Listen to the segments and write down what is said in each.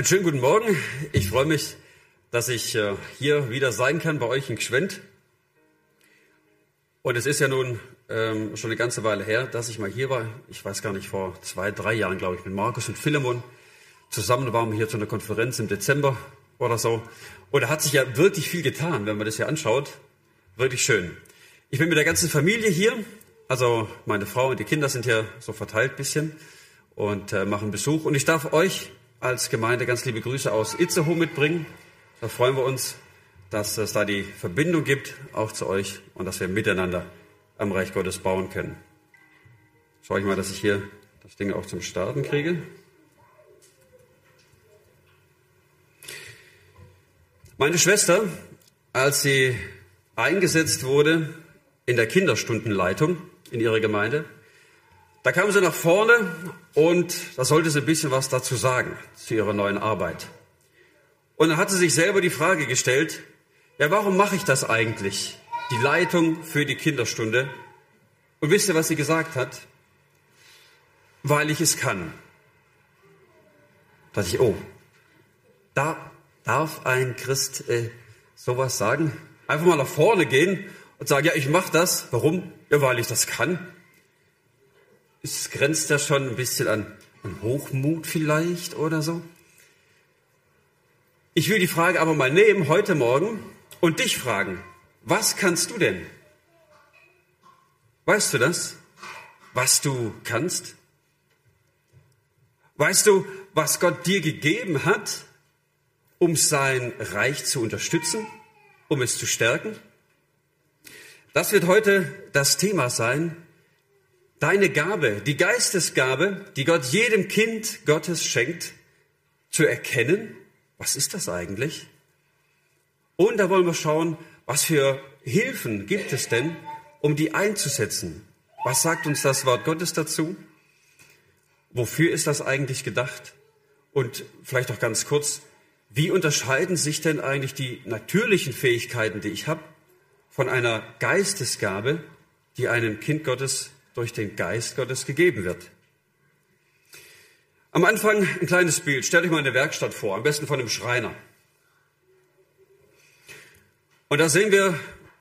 Einen schönen guten Morgen. Ich freue mich, dass ich äh, hier wieder sein kann bei euch in Gschwend. Und es ist ja nun ähm, schon eine ganze Weile her, dass ich mal hier war. Ich weiß gar nicht, vor zwei, drei Jahren, glaube ich, mit Markus und Philemon. Zusammen waren wir hier zu einer Konferenz im Dezember oder so. Und da hat sich ja wirklich viel getan, wenn man das hier anschaut. Wirklich schön. Ich bin mit der ganzen Familie hier. Also meine Frau und die Kinder sind hier so verteilt bisschen und äh, machen Besuch. Und ich darf euch als Gemeinde ganz liebe Grüße aus Itzehoe mitbringen. Da freuen wir uns, dass es da die Verbindung gibt, auch zu euch, und dass wir miteinander am Reich Gottes bauen können. Schaue ich mal, dass ich hier das Ding auch zum Starten kriege. Meine Schwester, als sie eingesetzt wurde in der Kinderstundenleitung in ihrer Gemeinde, da kam sie nach vorne und da sollte sie ein bisschen was dazu sagen, zu ihrer neuen Arbeit. Und dann hat sie sich selber die Frage gestellt, ja, warum mache ich das eigentlich? Die Leitung für die Kinderstunde. Und wisst ihr, was sie gesagt hat? Weil ich es kann. Da dachte ich, oh, da darf ein Christ äh, sowas sagen? Einfach mal nach vorne gehen und sagen, ja, ich mache das. Warum? Ja, weil ich das kann es grenzt ja schon ein bisschen an, an Hochmut vielleicht oder so. Ich will die Frage aber mal nehmen heute Morgen und dich fragen, was kannst du denn? Weißt du das? Was du kannst? Weißt du, was Gott dir gegeben hat, um sein Reich zu unterstützen, um es zu stärken? Das wird heute das Thema sein, deine Gabe, die Geistesgabe, die Gott jedem Kind Gottes schenkt, zu erkennen, was ist das eigentlich? Und da wollen wir schauen, was für Hilfen gibt es denn, um die einzusetzen? Was sagt uns das Wort Gottes dazu? Wofür ist das eigentlich gedacht? Und vielleicht auch ganz kurz, wie unterscheiden sich denn eigentlich die natürlichen Fähigkeiten, die ich habe, von einer Geistesgabe, die einem Kind Gottes durch den Geist Gottes gegeben wird. Am Anfang ein kleines Bild. Stellt euch mal eine Werkstatt vor, am besten von einem Schreiner. Und da sehen wir,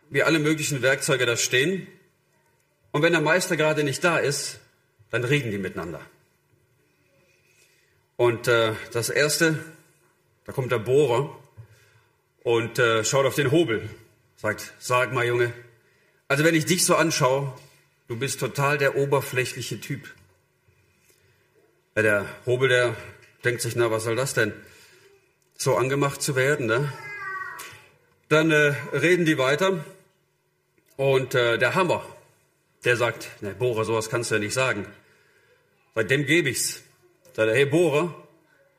wie alle möglichen Werkzeuge da stehen. Und wenn der Meister gerade nicht da ist, dann reden die miteinander. Und äh, das Erste, da kommt der Bohrer und äh, schaut auf den Hobel. Sagt, sag mal Junge, also wenn ich dich so anschaue, Du bist total der oberflächliche Typ. Ja, der Hobel, der denkt sich, na, was soll das denn? So angemacht zu werden, ne? Dann äh, reden die weiter und äh, der Hammer, der sagt, ne, Bohrer, sowas kannst du ja nicht sagen. Bei dem gebe ich's. Sagt er, hey Bohrer,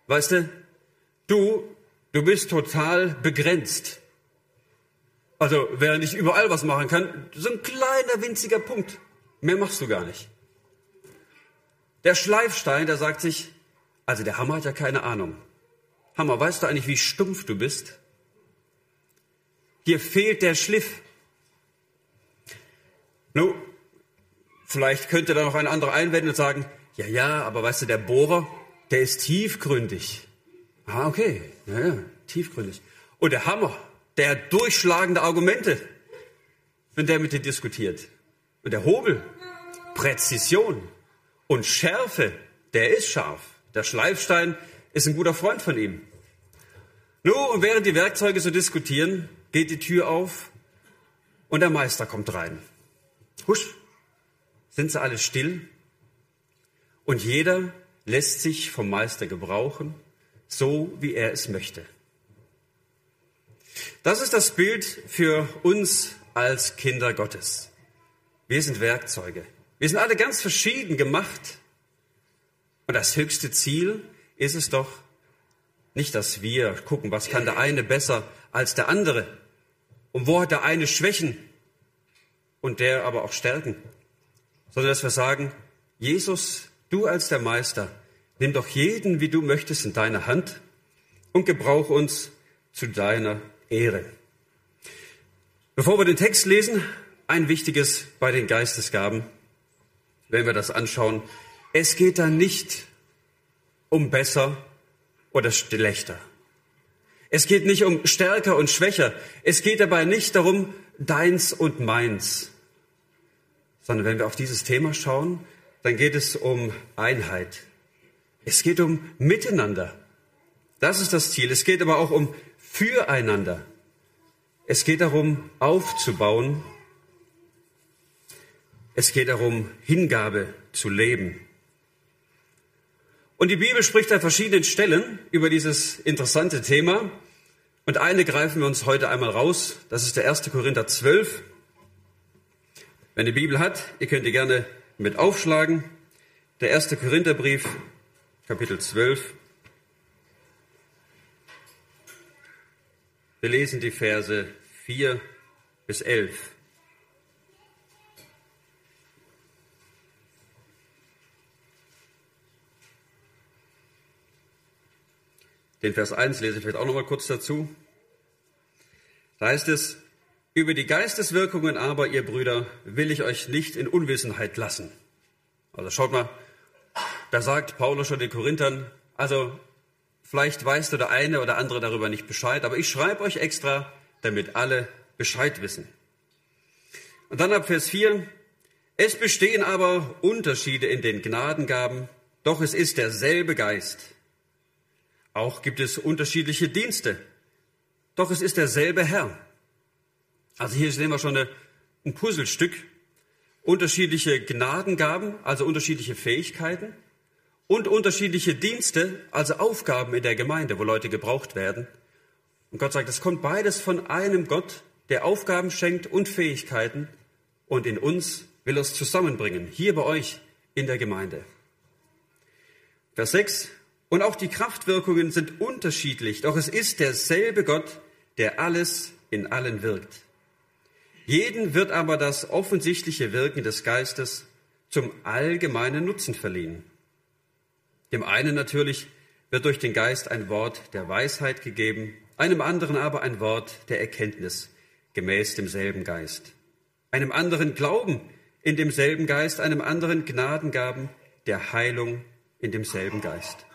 weißt du, du, du bist total begrenzt. Also, während ich überall was machen kann, so ein kleiner winziger Punkt. Mehr machst du gar nicht. Der Schleifstein, der sagt sich, also der Hammer hat ja keine Ahnung. Hammer, weißt du eigentlich, wie stumpf du bist? Dir fehlt der Schliff. Nun, vielleicht könnte da noch ein anderer einwenden und sagen, ja, ja, aber weißt du, der Bohrer, der ist tiefgründig. Ah, okay, ja, ja, tiefgründig. Und der Hammer, der hat durchschlagende Argumente, wenn der mit dir diskutiert. Und der Hobel, Präzision und Schärfe, der ist scharf. Der Schleifstein ist ein guter Freund von ihm. Nun, und während die Werkzeuge so diskutieren, geht die Tür auf und der Meister kommt rein. Husch, sind sie alle still? Und jeder lässt sich vom Meister gebrauchen, so wie er es möchte. Das ist das Bild für uns als Kinder Gottes. Wir sind Werkzeuge. Wir sind alle ganz verschieden gemacht. Und das höchste Ziel ist es doch nicht, dass wir gucken, was kann der eine besser als der andere und wo hat der eine Schwächen und der aber auch Stärken, sondern dass wir sagen, Jesus, du als der Meister, nimm doch jeden, wie du möchtest, in deine Hand und gebrauch uns zu deiner Ehre. Bevor wir den Text lesen, ein wichtiges bei den Geistesgaben, wenn wir das anschauen. Es geht da nicht um besser oder schlechter. Es geht nicht um stärker und schwächer. Es geht dabei nicht darum, deins und meins. Sondern wenn wir auf dieses Thema schauen, dann geht es um Einheit. Es geht um Miteinander. Das ist das Ziel. Es geht aber auch um Füreinander. Es geht darum, aufzubauen. Es geht darum, Hingabe zu leben. Und die Bibel spricht an verschiedenen Stellen über dieses interessante Thema. Und eine greifen wir uns heute einmal raus. Das ist der 1. Korinther 12. Wenn ihr Bibel hat, ihr könnt die gerne mit aufschlagen. Der 1. Korintherbrief, Kapitel 12. Wir lesen die Verse 4 bis 11. Den Vers 1 lese ich vielleicht auch noch mal kurz dazu. Da heißt es, über die Geisteswirkungen aber, ihr Brüder, will ich euch nicht in Unwissenheit lassen. Also schaut mal, da sagt Paulus schon den Korinthern, also vielleicht weißt du der eine oder andere darüber nicht Bescheid, aber ich schreibe euch extra, damit alle Bescheid wissen. Und dann ab Vers 4, es bestehen aber Unterschiede in den Gnadengaben, doch es ist derselbe Geist. Auch gibt es unterschiedliche Dienste. Doch es ist derselbe Herr. Also hier sehen wir schon eine, ein Puzzlestück. Unterschiedliche Gnadengaben, also unterschiedliche Fähigkeiten und unterschiedliche Dienste, also Aufgaben in der Gemeinde, wo Leute gebraucht werden. Und Gott sagt, es kommt beides von einem Gott, der Aufgaben schenkt und Fähigkeiten und in uns will er es zusammenbringen, hier bei euch in der Gemeinde. Vers 6, und auch die Kraftwirkungen sind unterschiedlich, doch es ist derselbe Gott, der alles in allen wirkt. Jeden wird aber das offensichtliche Wirken des Geistes zum allgemeinen Nutzen verliehen. Dem einen natürlich wird durch den Geist ein Wort der Weisheit gegeben, einem anderen aber ein Wort der Erkenntnis gemäß demselben Geist. Einem anderen Glauben in demselben Geist, einem anderen Gnadengaben der Heilung in demselben Geist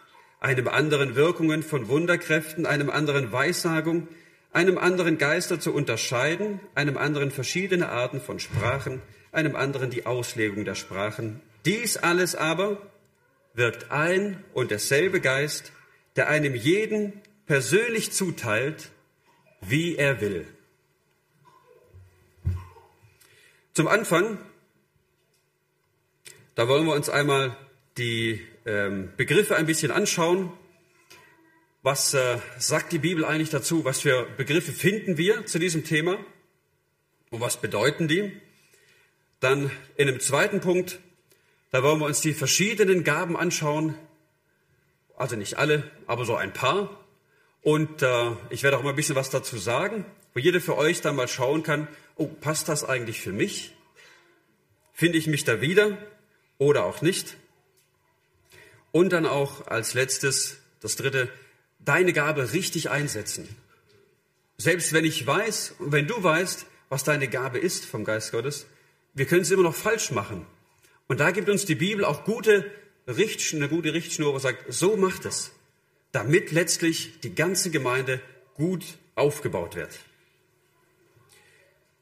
einem anderen Wirkungen von Wunderkräften, einem anderen Weissagung, einem anderen Geister zu unterscheiden, einem anderen verschiedene Arten von Sprachen, einem anderen die Auslegung der Sprachen. Dies alles aber wirkt ein und derselbe Geist, der einem jeden persönlich zuteilt, wie er will. Zum Anfang, da wollen wir uns einmal die Begriffe ein bisschen anschauen. Was äh, sagt die Bibel eigentlich dazu? Was für Begriffe finden wir zu diesem Thema? Und was bedeuten die? Dann in einem zweiten Punkt, da wollen wir uns die verschiedenen Gaben anschauen. Also nicht alle, aber so ein paar. Und äh, ich werde auch mal ein bisschen was dazu sagen, wo jeder für euch dann mal schauen kann, oh, passt das eigentlich für mich? Finde ich mich da wieder oder auch nicht? Und dann auch als letztes, das dritte, deine Gabe richtig einsetzen. Selbst wenn ich weiß und wenn du weißt, was deine Gabe ist vom Geist Gottes, wir können es immer noch falsch machen. Und da gibt uns die Bibel auch gute Richtschnur, eine gute Richtschnur, wo sagt, so macht es, damit letztlich die ganze Gemeinde gut aufgebaut wird.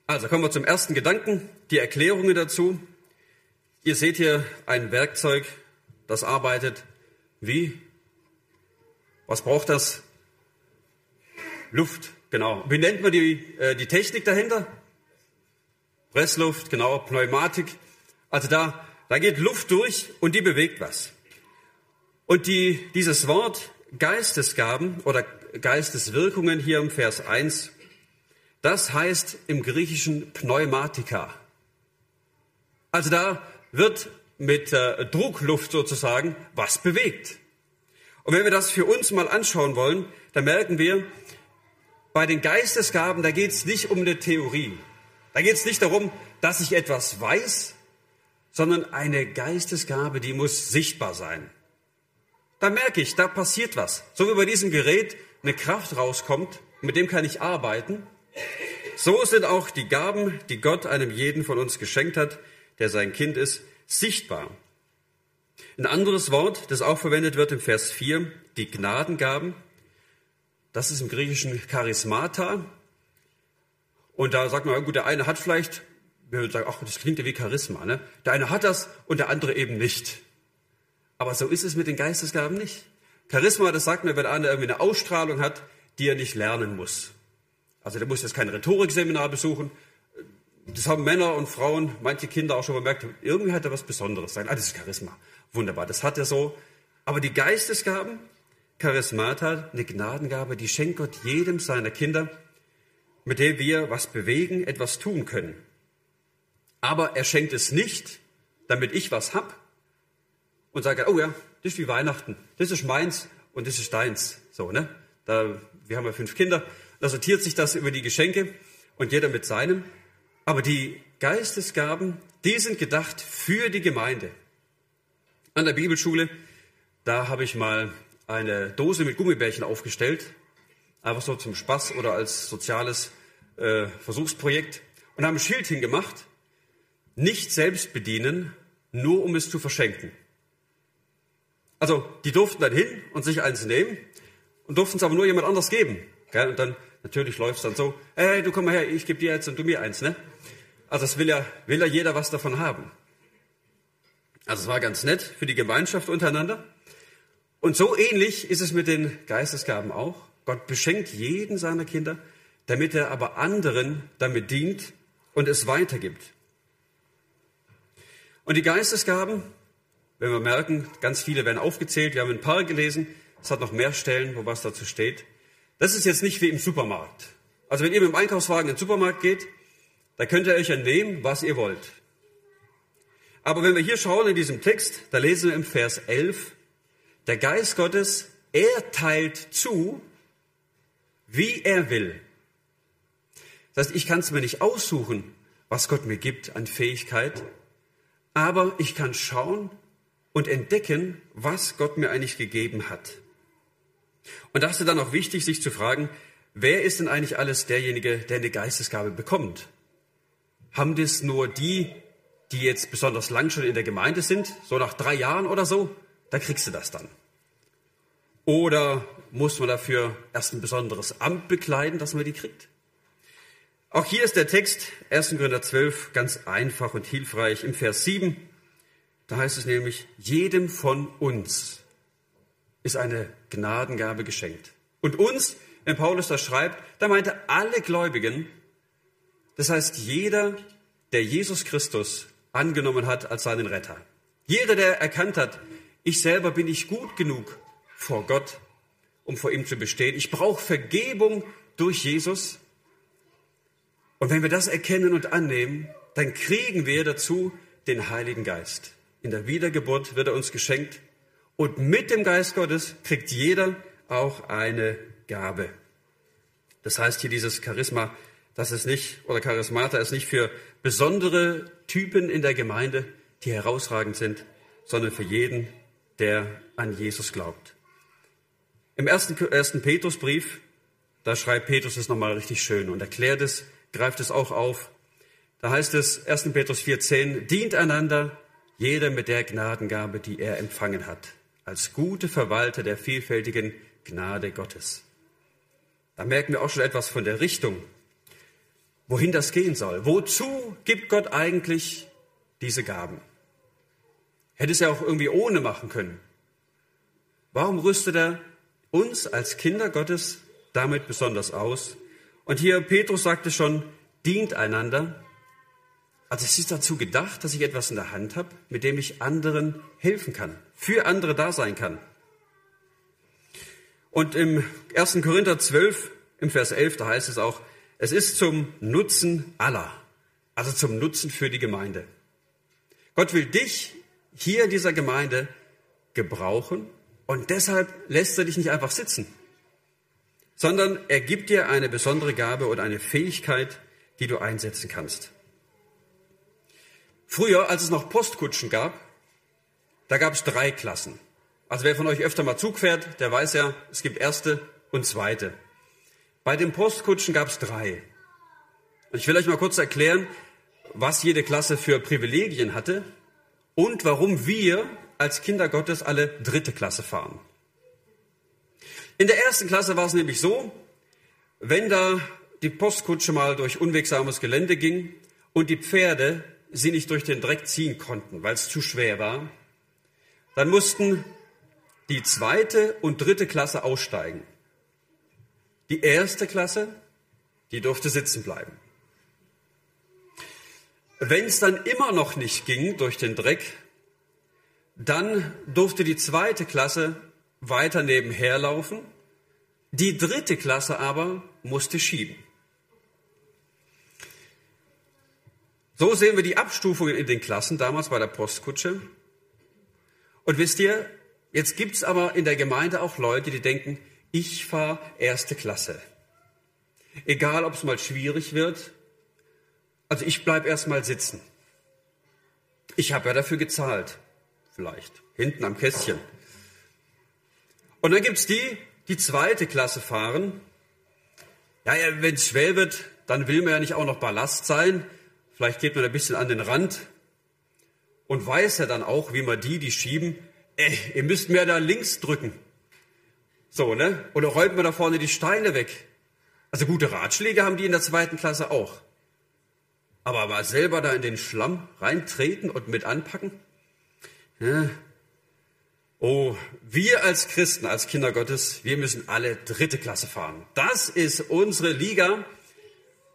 Also kommen wir zum ersten Gedanken, die Erklärungen dazu. Ihr seht hier ein Werkzeug, das arbeitet wie? Was braucht das? Luft, genau. Wie nennt man die, äh, die Technik dahinter? Pressluft, genau, Pneumatik. Also da, da geht Luft durch und die bewegt was. Und die, dieses Wort Geistesgaben oder Geisteswirkungen hier im Vers 1, das heißt im Griechischen Pneumatika. Also da wird mit äh, Druckluft sozusagen was bewegt. Und wenn wir das für uns mal anschauen wollen, dann merken wir, bei den Geistesgaben, da geht es nicht um eine Theorie. Da geht es nicht darum, dass ich etwas weiß, sondern eine Geistesgabe, die muss sichtbar sein. Da merke ich, da passiert was. So wie bei diesem Gerät eine Kraft rauskommt, mit dem kann ich arbeiten. So sind auch die Gaben, die Gott einem jeden von uns geschenkt hat, der sein Kind ist, sichtbar. Ein anderes Wort, das auch verwendet wird im Vers 4, die Gnadengaben, das ist im Griechischen Charismata. Und da sagt man, gut, der eine hat vielleicht, wir würden sagen, ach, das klingt ja wie Charisma, ne? Der eine hat das und der andere eben nicht. Aber so ist es mit den Geistesgaben nicht. Charisma, das sagt man, wenn einer irgendwie eine Ausstrahlung hat, die er nicht lernen muss. Also der muss jetzt kein Rhetorikseminar besuchen. Das haben Männer und Frauen, manche Kinder auch schon bemerkt, irgendwie hat er was Besonderes. Sagen, ah, das ist Charisma. Wunderbar, das hat er so. Aber die Geistesgaben, Charismata, eine Gnadengabe, die schenkt Gott jedem seiner Kinder, mit der wir was bewegen, etwas tun können. Aber er schenkt es nicht, damit ich was hab und sage, oh ja, das ist wie Weihnachten, das ist meins und das ist deins. So, ne? Da, wir haben ja fünf Kinder, da sortiert sich das über die Geschenke und jeder mit seinem. Aber die Geistesgaben, die sind gedacht für die Gemeinde. An der Bibelschule, da habe ich mal eine Dose mit Gummibärchen aufgestellt, einfach so zum Spaß oder als soziales äh, Versuchsprojekt und haben ein Schild hingemacht, nicht selbst bedienen, nur um es zu verschenken. Also die durften dann hin und sich eins nehmen und durften es aber nur jemand anders geben. Gell? Und dann natürlich läuft es dann so, hey, du komm mal her, ich gebe dir jetzt und du mir eins. Ne? Also das will ja, will ja jeder was davon haben. Also es war ganz nett für die Gemeinschaft untereinander. Und so ähnlich ist es mit den Geistesgaben auch. Gott beschenkt jeden seiner Kinder, damit er aber anderen damit dient und es weitergibt. Und die Geistesgaben, wenn wir merken, ganz viele werden aufgezählt. Wir haben ein paar gelesen. Es hat noch mehr Stellen, wo was dazu steht. Das ist jetzt nicht wie im Supermarkt. Also wenn ihr mit dem Einkaufswagen in den Supermarkt geht, da könnt ihr euch ja nehmen, was ihr wollt. Aber wenn wir hier schauen in diesem Text, da lesen wir im Vers 11, der Geist Gottes, er teilt zu, wie er will. Das heißt, ich kann es mir nicht aussuchen, was Gott mir gibt an Fähigkeit, aber ich kann schauen, und entdecken, was Gott mir eigentlich gegeben hat. Und da ist es dann auch wichtig, sich zu fragen, wer ist denn eigentlich alles derjenige, der eine Geistesgabe bekommt? Haben das nur die, die jetzt besonders lang schon in der Gemeinde sind, so nach drei Jahren oder so? Da kriegst du das dann. Oder muss man dafür erst ein besonderes Amt bekleiden, dass man die kriegt? Auch hier ist der Text 1. Korinther 12 ganz einfach und hilfreich. Im Vers 7 da heißt es nämlich, jedem von uns ist eine Gnadengabe geschenkt. Und uns, wenn Paulus das schreibt, da meinte alle Gläubigen, das heißt jeder, der Jesus Christus angenommen hat als seinen Retter. Jeder, der erkannt hat, ich selber bin nicht gut genug vor Gott, um vor ihm zu bestehen. Ich brauche Vergebung durch Jesus. Und wenn wir das erkennen und annehmen, dann kriegen wir dazu den Heiligen Geist. In der Wiedergeburt wird er uns geschenkt. Und mit dem Geist Gottes kriegt jeder auch eine Gabe. Das heißt hier dieses Charisma, das ist nicht, oder Charismata ist nicht für besondere Typen in der Gemeinde, die herausragend sind, sondern für jeden, der an Jesus glaubt. Im ersten, ersten Petrusbrief, da schreibt Petrus es nochmal richtig schön und erklärt es, greift es auch auf. Da heißt es, 1. Petrus 4,10, dient einander jeder mit der Gnadengabe, die er empfangen hat, als gute Verwalter der vielfältigen Gnade Gottes. Da merken wir auch schon etwas von der Richtung, wohin das gehen soll. Wozu gibt Gott eigentlich diese Gaben? Hätte es ja auch irgendwie ohne machen können. Warum rüstet er uns als Kinder Gottes damit besonders aus? Und hier, Petrus sagte schon, dient einander, also es ist dazu gedacht, dass ich etwas in der Hand habe, mit dem ich anderen helfen kann, für andere da sein kann. Und im 1. Korinther 12, im Vers 11, da heißt es auch, es ist zum Nutzen aller, also zum Nutzen für die Gemeinde. Gott will dich hier in dieser Gemeinde gebrauchen und deshalb lässt er dich nicht einfach sitzen, sondern er gibt dir eine besondere Gabe oder eine Fähigkeit, die du einsetzen kannst. Früher, als es noch Postkutschen gab, da gab es drei Klassen. Also wer von euch öfter mal Zug fährt, der weiß ja, es gibt erste und zweite. Bei den Postkutschen gab es drei. Ich will euch mal kurz erklären, was jede Klasse für Privilegien hatte und warum wir als Kinder Gottes alle dritte Klasse fahren. In der ersten Klasse war es nämlich so, wenn da die Postkutsche mal durch unwegsames Gelände ging und die Pferde sie nicht durch den Dreck ziehen konnten, weil es zu schwer war, dann mussten die zweite und dritte Klasse aussteigen. Die erste Klasse, die durfte sitzen bleiben. Wenn es dann immer noch nicht ging durch den Dreck, dann durfte die zweite Klasse weiter nebenher laufen. Die dritte Klasse aber musste schieben. So sehen wir die Abstufungen in den Klassen damals bei der Postkutsche. Und wisst ihr, jetzt gibt's aber in der Gemeinde auch Leute, die denken, ich fahre erste Klasse. Egal, ob es mal schwierig wird. Also ich bleib erst mal sitzen. Ich habe ja dafür gezahlt. Vielleicht. Hinten am Kästchen. Und dann gibt's die, die zweite Klasse fahren. Ja, ja wenn es schwer wird, dann will man ja nicht auch noch Ballast sein. Vielleicht geht man ein bisschen an den Rand und weiß ja dann auch, wie man die, die schieben, ey, ihr müsst mehr da links drücken. So, ne? Oder räumt man da vorne die Steine weg. Also gute Ratschläge haben die in der zweiten Klasse auch. Aber mal selber da in den Schlamm reintreten und mit anpacken? Ja. Oh, wir als Christen, als Kinder Gottes, wir müssen alle dritte Klasse fahren. Das ist unsere Liga.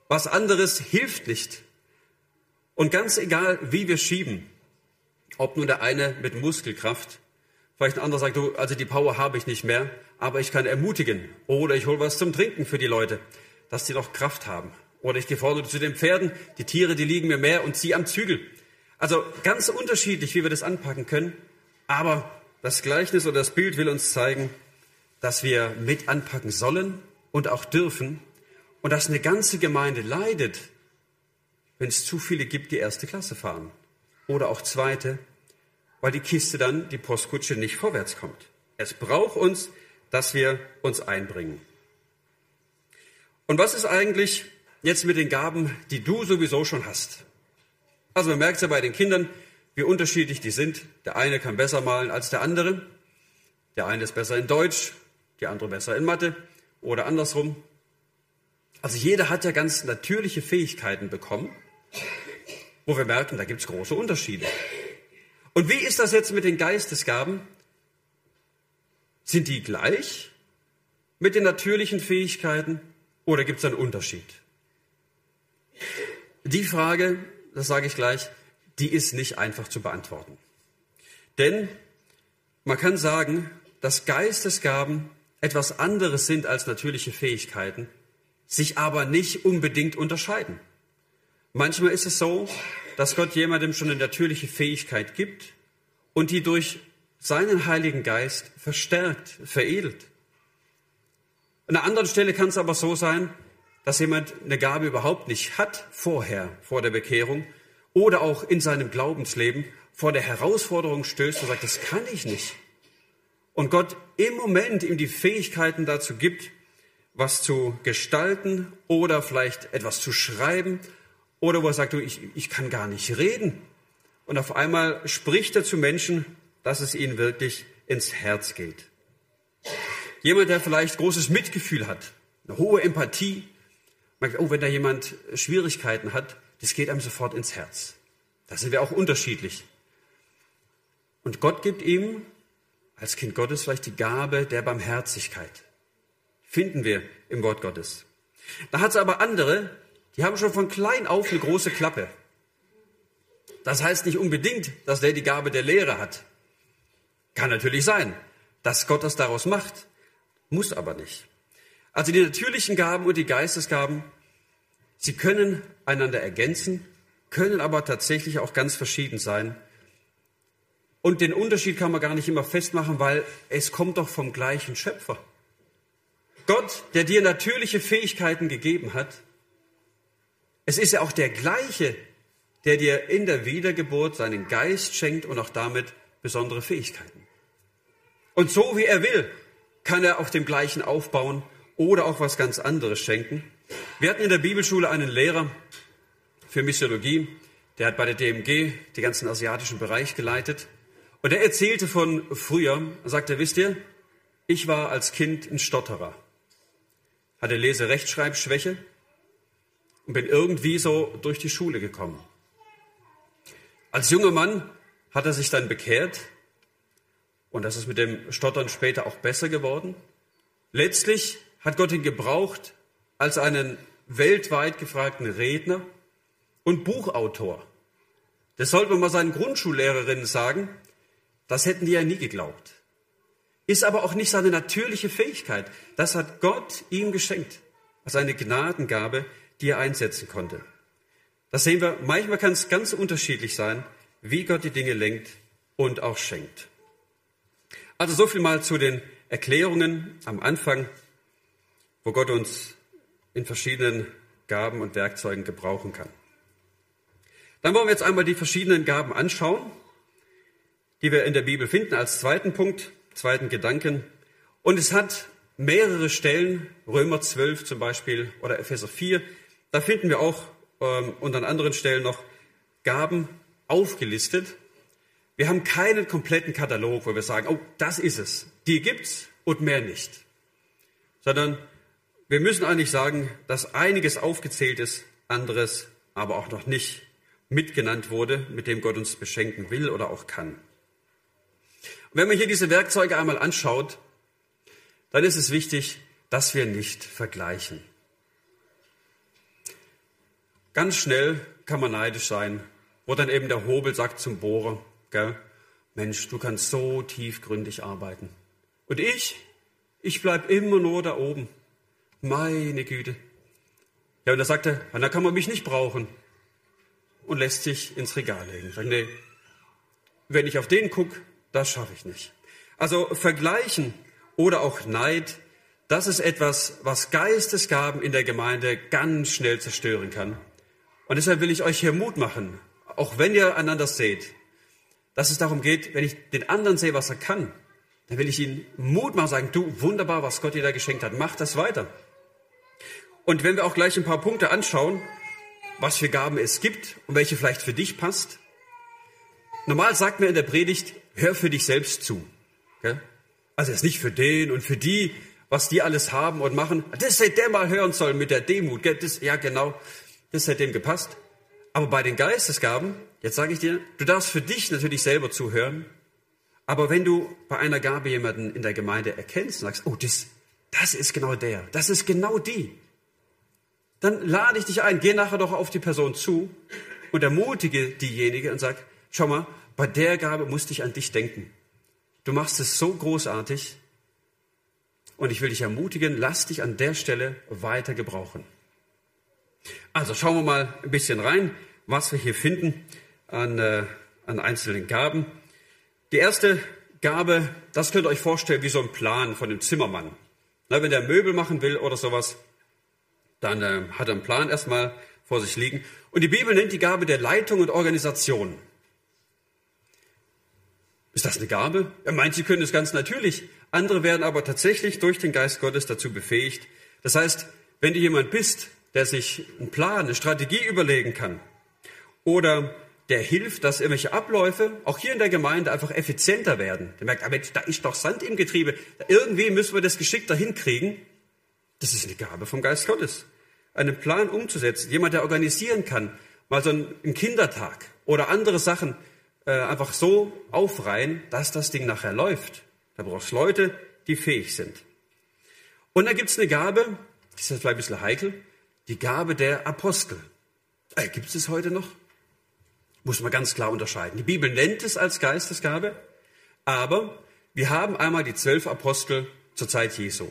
Was anderes hilft nicht. Und ganz egal, wie wir schieben, ob nun der eine mit Muskelkraft, vielleicht ein anderer sagt, du, also die Power habe ich nicht mehr, aber ich kann ermutigen. Oder ich hole was zum Trinken für die Leute, dass die noch Kraft haben. Oder ich vorne zu den Pferden, die Tiere, die liegen mir mehr und zieh am Zügel. Also ganz unterschiedlich, wie wir das anpacken können. Aber das Gleichnis oder das Bild will uns zeigen, dass wir mit anpacken sollen und auch dürfen und dass eine ganze Gemeinde leidet, wenn es zu viele gibt, die erste Klasse fahren. Oder auch zweite, weil die Kiste dann, die Postkutsche, nicht vorwärts kommt. Es braucht uns, dass wir uns einbringen. Und was ist eigentlich jetzt mit den Gaben, die du sowieso schon hast? Also man merkt ja bei den Kindern, wie unterschiedlich die sind. Der eine kann besser malen als der andere. Der eine ist besser in Deutsch, die andere besser in Mathe oder andersrum. Also jeder hat ja ganz natürliche Fähigkeiten bekommen wo wir merken, da gibt es große Unterschiede. Und wie ist das jetzt mit den Geistesgaben? Sind die gleich mit den natürlichen Fähigkeiten oder gibt es einen Unterschied? Die Frage, das sage ich gleich, die ist nicht einfach zu beantworten. Denn man kann sagen, dass Geistesgaben etwas anderes sind als natürliche Fähigkeiten, sich aber nicht unbedingt unterscheiden. Manchmal ist es so, dass Gott jemandem schon eine natürliche Fähigkeit gibt und die durch seinen Heiligen Geist verstärkt, veredelt. An einer anderen Stelle kann es aber so sein, dass jemand eine Gabe überhaupt nicht hat vorher, vor der Bekehrung oder auch in seinem Glaubensleben vor der Herausforderung stößt und sagt, das kann ich nicht. Und Gott im Moment ihm die Fähigkeiten dazu gibt, was zu gestalten oder vielleicht etwas zu schreiben oder wo er sagt, du, ich, ich kann gar nicht reden. Und auf einmal spricht er zu Menschen, dass es ihnen wirklich ins Herz geht. Jemand, der vielleicht großes Mitgefühl hat, eine hohe Empathie, merkt, oh, wenn da jemand Schwierigkeiten hat, das geht einem sofort ins Herz. Da sind wir auch unterschiedlich. Und Gott gibt ihm als Kind Gottes vielleicht die Gabe der Barmherzigkeit. Finden wir im Wort Gottes. Da hat es aber andere, die haben schon von klein auf eine große Klappe. Das heißt nicht unbedingt, dass der die Gabe der Lehre hat. Kann natürlich sein, dass Gott das daraus macht, muss aber nicht. Also die natürlichen Gaben und die Geistesgaben, sie können einander ergänzen, können aber tatsächlich auch ganz verschieden sein. Und den Unterschied kann man gar nicht immer festmachen, weil es kommt doch vom gleichen Schöpfer. Gott, der dir natürliche Fähigkeiten gegeben hat, es ist ja auch der gleiche, der dir in der Wiedergeburt seinen Geist schenkt und auch damit besondere Fähigkeiten. Und so wie er will, kann er auf dem gleichen aufbauen oder auch was ganz anderes schenken. Wir hatten in der Bibelschule einen Lehrer für Missiologie, der hat bei der DMG den ganzen asiatischen Bereich geleitet. Und er erzählte von früher, er sagte, wisst ihr, ich war als Kind ein Stotterer, hatte Lese-Rechtschreibschwäche und bin irgendwie so durch die Schule gekommen. Als junger Mann hat er sich dann bekehrt und das ist mit dem Stottern später auch besser geworden. Letztlich hat Gott ihn gebraucht als einen weltweit gefragten Redner und Buchautor. Das sollte man mal seinen Grundschullehrerinnen sagen. Das hätten die ja nie geglaubt. Ist aber auch nicht seine natürliche Fähigkeit. Das hat Gott ihm geschenkt. Als eine Gnadengabe, die er einsetzen konnte. Das sehen wir, manchmal kann es ganz unterschiedlich sein, wie Gott die Dinge lenkt und auch schenkt. Also so viel mal zu den Erklärungen am Anfang, wo Gott uns in verschiedenen Gaben und Werkzeugen gebrauchen kann. Dann wollen wir jetzt einmal die verschiedenen Gaben anschauen, die wir in der Bibel finden als zweiten Punkt, zweiten Gedanken. Und es hat mehrere Stellen, Römer 12 zum Beispiel oder Epheser 4, da finden wir auch ähm, und an anderen Stellen noch Gaben aufgelistet. Wir haben keinen kompletten Katalog, wo wir sagen, oh, das ist es. Die gibt's und mehr nicht. Sondern wir müssen eigentlich sagen, dass einiges aufgezählt ist, anderes aber auch noch nicht mitgenannt wurde, mit dem Gott uns beschenken will oder auch kann. Und wenn man hier diese Werkzeuge einmal anschaut, dann ist es wichtig, dass wir nicht vergleichen. Ganz schnell kann man neidisch sein, wo dann eben der Hobel sagt zum Bohrer, gell, Mensch, du kannst so tiefgründig arbeiten. Und ich, ich bleib immer nur da oben. Meine Güte. Ja, und da sagt er, da kann man mich nicht brauchen. Und lässt sich ins Regal legen. Sagt, nee, wenn ich auf den gucke, das schaffe ich nicht. Also vergleichen oder auch Neid, das ist etwas, was Geistesgaben in der Gemeinde ganz schnell zerstören kann. Und deshalb will ich euch hier Mut machen, auch wenn ihr einander seht, dass es darum geht, wenn ich den anderen sehe, was er kann, dann will ich ihm Mut machen, sagen, du, wunderbar, was Gott dir da geschenkt hat, mach das weiter. Und wenn wir auch gleich ein paar Punkte anschauen, was für Gaben es gibt und welche vielleicht für dich passt. Normal sagt mir in der Predigt, hör für dich selbst zu. Also es ist nicht für den und für die, was die alles haben und machen. Das hätte der mal hören sollen mit der Demut. Das, ja, genau. Das hätte dem gepasst. Aber bei den Geistesgaben, jetzt sage ich dir, du darfst für dich natürlich selber zuhören. Aber wenn du bei einer Gabe jemanden in der Gemeinde erkennst und sagst, oh, das, das ist genau der, das ist genau die, dann lade ich dich ein, geh nachher doch auf die Person zu und ermutige diejenige und sag, schau mal, bei der Gabe musste ich an dich denken. Du machst es so großartig und ich will dich ermutigen, lass dich an der Stelle weiter gebrauchen. Also schauen wir mal ein bisschen rein, was wir hier finden an, äh, an einzelnen Gaben. Die erste Gabe, das könnt ihr euch vorstellen wie so ein Plan von dem Zimmermann. Na, wenn der Möbel machen will oder sowas, dann äh, hat er einen Plan erstmal vor sich liegen. Und die Bibel nennt die Gabe der Leitung und Organisation. Ist das eine Gabe? Er meint, sie können es ganz natürlich. Andere werden aber tatsächlich durch den Geist Gottes dazu befähigt. Das heißt, wenn du jemand bist, der sich einen Plan, eine Strategie überlegen kann oder der hilft, dass irgendwelche Abläufe auch hier in der Gemeinde einfach effizienter werden. Der merkt, aber da ist doch Sand im Getriebe. Irgendwie müssen wir das geschickter hinkriegen. Das ist eine Gabe vom Geist Gottes. Einen Plan umzusetzen. Jemand, der organisieren kann. Mal so einen Kindertag oder andere Sachen äh, einfach so aufreihen, dass das Ding nachher läuft. Da brauchst Leute, die fähig sind. Und da gibt es eine Gabe, die ist vielleicht ein bisschen heikel, die Gabe der Apostel. Äh, Gibt es es heute noch? Muss man ganz klar unterscheiden. Die Bibel nennt es als Geistesgabe, aber wir haben einmal die zwölf Apostel zur Zeit Jesu.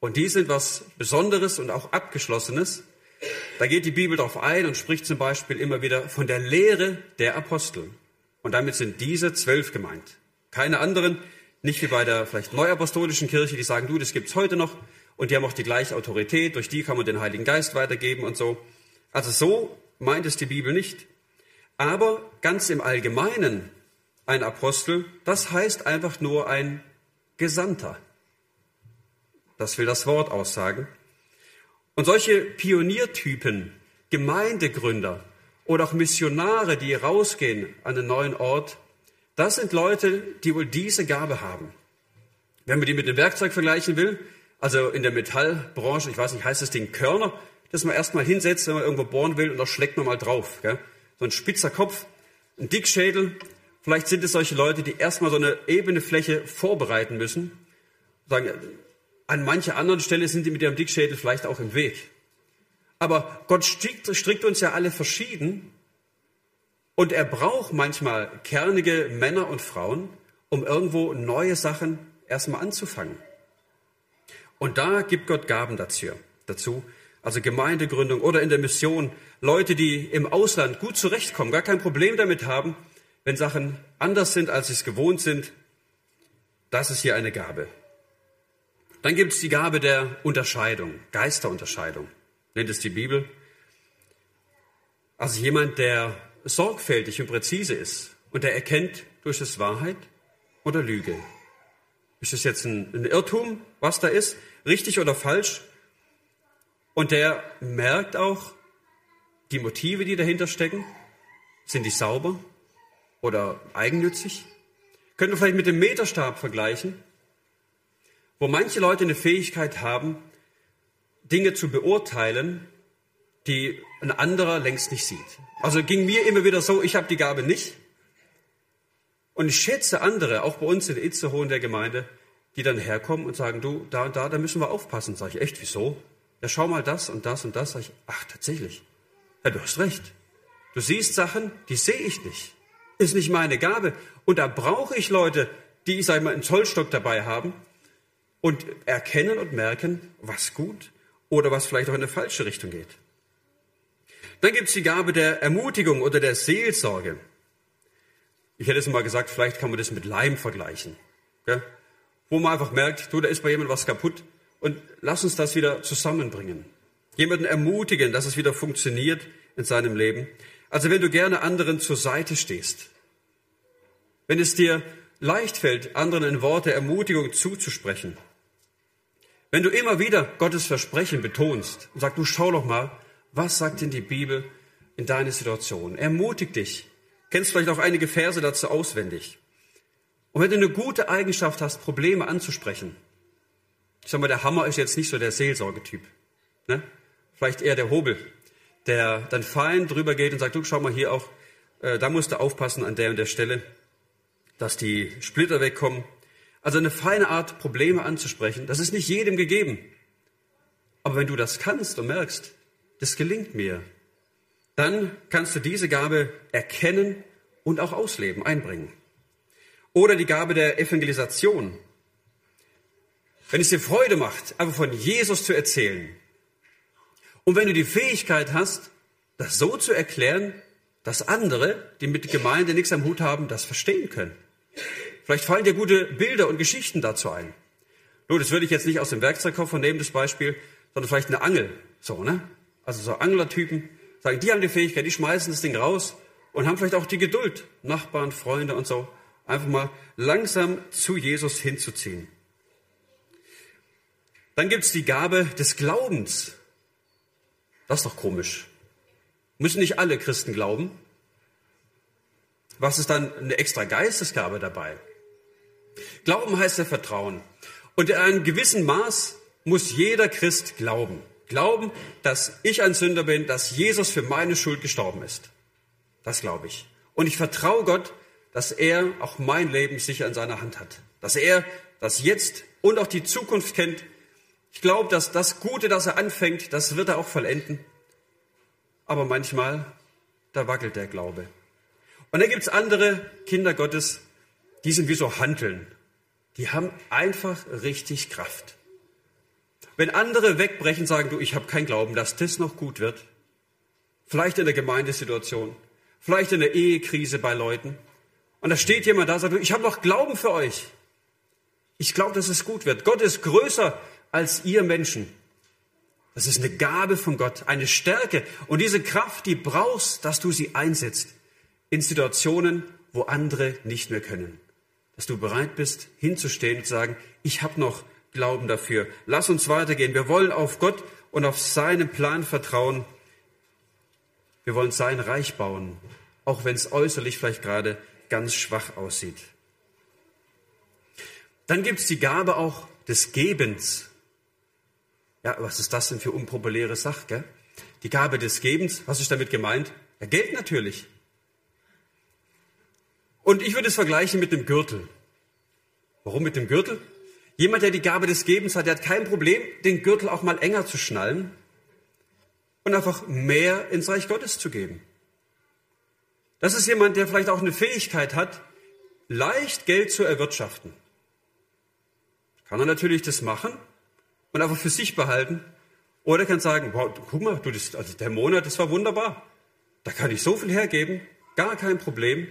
Und die sind was Besonderes und auch Abgeschlossenes. Da geht die Bibel darauf ein und spricht zum Beispiel immer wieder von der Lehre der Apostel. Und damit sind diese zwölf gemeint. Keine anderen, nicht wie bei der vielleicht neuapostolischen Kirche, die sagen, du, das gibt's heute noch, und die haben auch die gleiche Autorität, durch die kann man den Heiligen Geist weitergeben und so. Also so meint es die Bibel nicht. Aber ganz im Allgemeinen ein Apostel, das heißt einfach nur ein Gesandter. Das will das Wort aussagen. Und solche Pioniertypen, Gemeindegründer oder auch Missionare, die rausgehen an einen neuen Ort, Das sind Leute, die wohl diese Gabe haben. Wenn man die mit dem Werkzeug vergleichen will, also in der Metallbranche, ich weiß nicht, heißt das Ding Körner, das man erstmal hinsetzt, wenn man irgendwo bohren will, und da schlägt man mal drauf. Gell? So ein spitzer Kopf, ein Dickschädel. Vielleicht sind es solche Leute, die erstmal so eine ebene Fläche vorbereiten müssen. Sagen, an mancher anderen Stelle sind die mit ihrem Dickschädel vielleicht auch im Weg. Aber Gott strickt, strickt uns ja alle verschieden. Und er braucht manchmal kernige Männer und Frauen, um irgendwo neue Sachen erstmal anzufangen. Und da gibt Gott Gaben dazu. dazu. Also Gemeindegründung oder in der Mission. Leute, die im Ausland gut zurechtkommen, gar kein Problem damit haben, wenn Sachen anders sind, als sie es gewohnt sind. Das ist hier eine Gabe. Dann gibt es die Gabe der Unterscheidung, Geisterunterscheidung, nennt es die Bibel. Also jemand, der sorgfältig und präzise ist und der erkennt durch das Wahrheit oder Lüge. Ist es jetzt ein Irrtum, was da ist, richtig oder falsch? Und der merkt auch die Motive, die dahinter stecken. Sind die sauber oder eigennützig? Können wir vielleicht mit dem Meterstab vergleichen, wo manche Leute eine Fähigkeit haben, Dinge zu beurteilen, die ein anderer längst nicht sieht. Also ging mir immer wieder so, ich habe die Gabe nicht. Und ich schätze andere, auch bei uns in Itzehoe in der Gemeinde, die dann herkommen und sagen, du, da und da, da müssen wir aufpassen. Sag ich, echt, wieso? Ja, schau mal das und das und das. Sag ich, ach, tatsächlich. Ja, du hast recht. Du siehst Sachen, die sehe ich nicht. Ist nicht meine Gabe. Und da brauche ich Leute, die, ich sage mal, einen Zollstock dabei haben und erkennen und merken, was gut oder was vielleicht auch in eine falsche Richtung geht. Dann gibt es die Gabe der Ermutigung oder der Seelsorge. Ich hätte es mal gesagt, vielleicht kann man das mit Leim vergleichen. Ja? Wo man einfach merkt, du, da ist bei jemandem was kaputt und lass uns das wieder zusammenbringen. Jemanden ermutigen, dass es wieder funktioniert in seinem Leben. Also wenn du gerne anderen zur Seite stehst, wenn es dir leicht fällt, anderen in Worte Ermutigung zuzusprechen, wenn du immer wieder Gottes Versprechen betonst und sagst, du schau doch mal, was sagt denn die Bibel in deine Situation? Ermutig dich. Kennst vielleicht auch einige Verse dazu auswendig. Und wenn du eine gute Eigenschaft hast, Probleme anzusprechen, ich sag mal, der Hammer ist jetzt nicht so der Seelsorgetyp. Ne? Vielleicht eher der Hobel, der dann fein drüber geht und sagt, du schau mal hier auch, äh, da musst du aufpassen an der und der Stelle, dass die Splitter wegkommen. Also eine feine Art, Probleme anzusprechen, das ist nicht jedem gegeben. Aber wenn du das kannst und merkst, das gelingt mir, dann kannst du diese Gabe erkennen und auch ausleben, einbringen. Oder die Gabe der Evangelisation. Wenn es dir Freude macht, einfach von Jesus zu erzählen. Und wenn du die Fähigkeit hast, das so zu erklären, dass andere, die mit Gemeinde nichts am Hut haben, das verstehen können. Vielleicht fallen dir gute Bilder und Geschichten dazu ein. Nur, das würde ich jetzt nicht aus dem Werkzeugkoffer nehmen, das Beispiel, sondern vielleicht eine Angel. So, ne? Also so Anglertypen, sagen, die haben die Fähigkeit, die schmeißen das Ding raus und haben vielleicht auch die Geduld, Nachbarn, Freunde und so, einfach mal langsam zu Jesus hinzuziehen. Dann gibt's die Gabe des Glaubens. Das ist doch komisch. Müssen nicht alle Christen glauben? Was ist dann eine extra Geistesgabe dabei? Glauben heißt ja Vertrauen. Und in einem gewissen Maß muss jeder Christ glauben. Glauben, dass ich ein Sünder bin, dass Jesus für meine Schuld gestorben ist. Das glaube ich. Und ich vertraue Gott, dass er auch mein Leben sicher in seiner Hand hat. Dass er das Jetzt und auch die Zukunft kennt. Ich glaube, dass das Gute, das er anfängt, das wird er auch vollenden. Aber manchmal, da wackelt der Glaube. Und dann gibt's andere Kinder Gottes, die sind wie so Hanteln. Die haben einfach richtig Kraft. Wenn andere wegbrechen, sagen du, ich habe keinen Glauben, dass das noch gut wird. Vielleicht in der Gemeindesituation, vielleicht in der Ehekrise bei Leuten. Und da steht jemand da, sagt du, ich habe noch Glauben für euch. Ich glaube, dass es gut wird. Gott ist größer als ihr Menschen. Das ist eine Gabe von Gott, eine Stärke. Und diese Kraft, die brauchst, dass du sie einsetzt in Situationen, wo andere nicht mehr können. Dass du bereit bist, hinzustehen und zu sagen, ich habe noch Glauben dafür. Lass uns weitergehen. Wir wollen auf Gott und auf seinen Plan vertrauen. Wir wollen sein Reich bauen, auch wenn es äußerlich vielleicht gerade ganz schwach aussieht. Dann gibt es die Gabe auch des Gebens. Ja, was ist das denn für unpopuläre Sache? Gell? Die Gabe des Gebens, was ist damit gemeint? Ja, Geld natürlich. Und ich würde es vergleichen mit dem Gürtel. Warum mit dem Gürtel? Jemand, der die Gabe des Gebens hat, der hat kein Problem, den Gürtel auch mal enger zu schnallen und einfach mehr ins Reich Gottes zu geben. Das ist jemand, der vielleicht auch eine Fähigkeit hat, leicht Geld zu erwirtschaften. Kann er natürlich das machen und einfach für sich behalten. Oder kann sagen, wow, guck mal, du, das, also der Monat, das war wunderbar. Da kann ich so viel hergeben, gar kein Problem.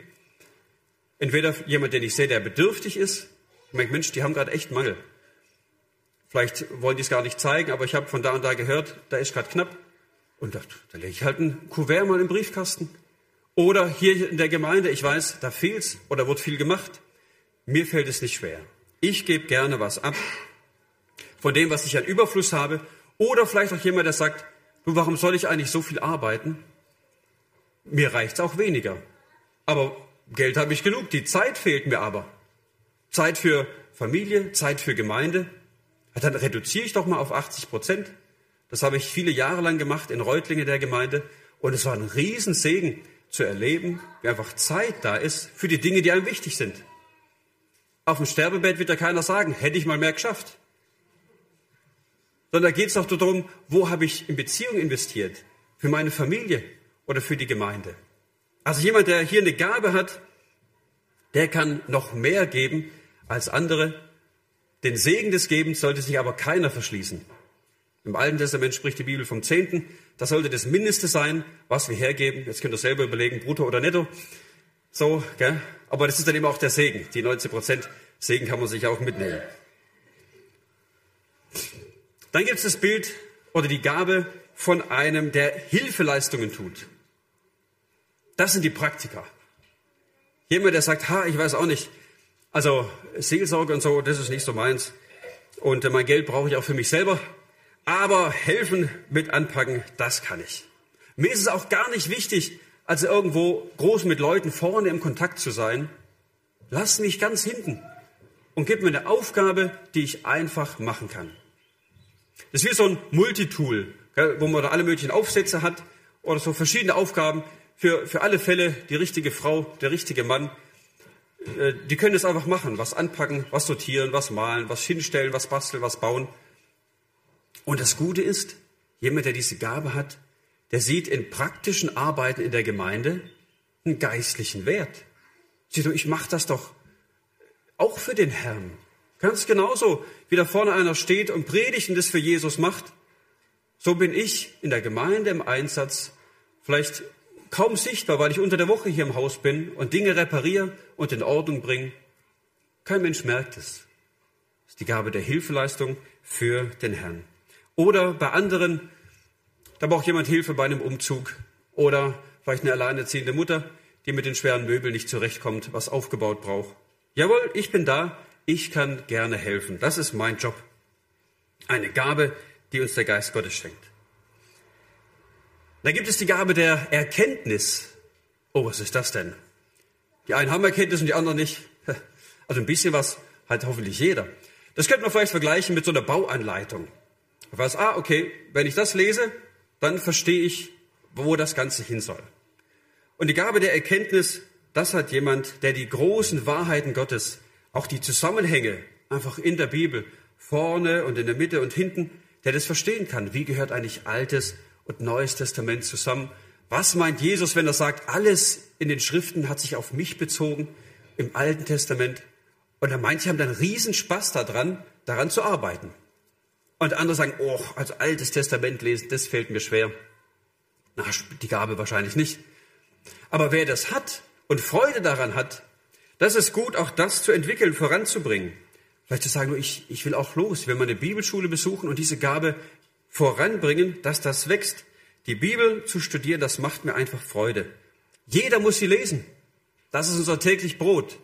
Entweder jemand, den ich sehe, der bedürftig ist. Ich meine, Mensch, die haben gerade echt Mangel. Vielleicht wollen die es gar nicht zeigen, aber ich habe von da und da gehört, da ist gerade knapp. Und da, da lege ich halt ein Kuvert mal im Briefkasten. Oder hier in der Gemeinde, ich weiß, da fehlt's oder wird viel gemacht. Mir fällt es nicht schwer. Ich gebe gerne was ab von dem, was ich an Überfluss habe. Oder vielleicht auch jemand, der sagt, du, warum soll ich eigentlich so viel arbeiten? Mir reicht's auch weniger. Aber Geld habe ich genug, die Zeit fehlt mir aber. Zeit für Familie, Zeit für Gemeinde. Dann reduziere ich doch mal auf 80 Prozent. Das habe ich viele Jahre lang gemacht in Reutlingen der Gemeinde. Und es war ein Riesensegen zu erleben, wie einfach Zeit da ist für die Dinge, die einem wichtig sind. Auf dem Sterbebett wird ja keiner sagen, hätte ich mal mehr geschafft. Sondern da geht es doch darum, wo habe ich in Beziehung investiert? Für meine Familie oder für die Gemeinde? Also jemand, der hier eine Gabe hat, der kann noch mehr geben als andere. Den Segen des Gebens sollte sich aber keiner verschließen. Im Alten Testament spricht die Bibel vom Zehnten. Das sollte das Mindeste sein, was wir hergeben. Jetzt könnt ihr selber überlegen, brutto oder netto. So, gell? Aber das ist dann eben auch der Segen. Die 90 Prozent Segen kann man sich auch mitnehmen. Dann gibt es das Bild oder die Gabe von einem, der Hilfeleistungen tut. Das sind die Praktiker. Jemand, der sagt, ha, ich weiß auch nicht, also Seelsorge und so, das ist nicht so meins. Und mein Geld brauche ich auch für mich selber. Aber helfen mit anpacken, das kann ich. Mir ist es auch gar nicht wichtig, also irgendwo groß mit Leuten vorne im Kontakt zu sein. Lass mich ganz hinten und gib mir eine Aufgabe, die ich einfach machen kann. Das ist wie so ein Multitool, wo man da alle möglichen Aufsätze hat oder so verschiedene Aufgaben für, für alle Fälle, die richtige Frau, der richtige Mann. Äh, die können es einfach machen, was anpacken, was sortieren, was malen, was hinstellen, was basteln, was bauen. Und das Gute ist, jemand, der diese Gabe hat, der sieht in praktischen Arbeiten in der Gemeinde einen geistlichen Wert. Sieh du, ich mache das doch auch für den Herrn. Ganz genauso, wie da vorne einer steht und predigt und das für Jesus macht, so bin ich in der Gemeinde im Einsatz, vielleicht kaum sichtbar, weil ich unter der Woche hier im Haus bin und Dinge repariere und in Ordnung bringe. Kein Mensch merkt es. Das ist die Gabe der Hilfeleistung für den Herrn. Oder bei anderen, da braucht jemand Hilfe bei einem Umzug. Oder vielleicht eine alleinerziehende Mutter, die mit den schweren Möbeln nicht zurechtkommt, was aufgebaut braucht. Jawohl, ich bin da, ich kann gerne helfen. Das ist mein Job. Eine Gabe, die uns der Geist Gottes schenkt. Da gibt es die Gabe der Erkenntnis. Oh, was ist das denn? Die einen haben Erkenntnis und die anderen nicht. Also ein bisschen was hat hoffentlich jeder. Das könnte man vielleicht vergleichen mit so einer Bauanleitung. Ich weiß, ah, okay, wenn ich das lese, dann verstehe ich, wo das Ganze hin soll. Und die Gabe der Erkenntnis, das hat jemand, der die großen Wahrheiten Gottes, auch die Zusammenhänge einfach in der Bibel, vorne und in der Mitte und hinten, der das verstehen kann. Wie gehört eigentlich Altes und Neues Testament zusammen? Was meint Jesus, wenn er sagt, alles in den Schriften hat sich auf mich bezogen im Alten Testament? Und er meint, sie haben dann riesen Spaß daran, daran zu arbeiten. Und andere sagen, oh, also altes Testament lesen, das fällt mir schwer. Na, die Gabe wahrscheinlich nicht. Aber wer das hat und Freude daran hat, das ist gut, auch das zu entwickeln, voranzubringen. Vielleicht zu sagen, ich, ich will auch los, ich will meine Bibelschule besuchen und diese Gabe voranbringen, dass das wächst. Die Bibel zu studieren, das macht mir einfach Freude. Jeder muss sie lesen. Das ist unser täglich Brot.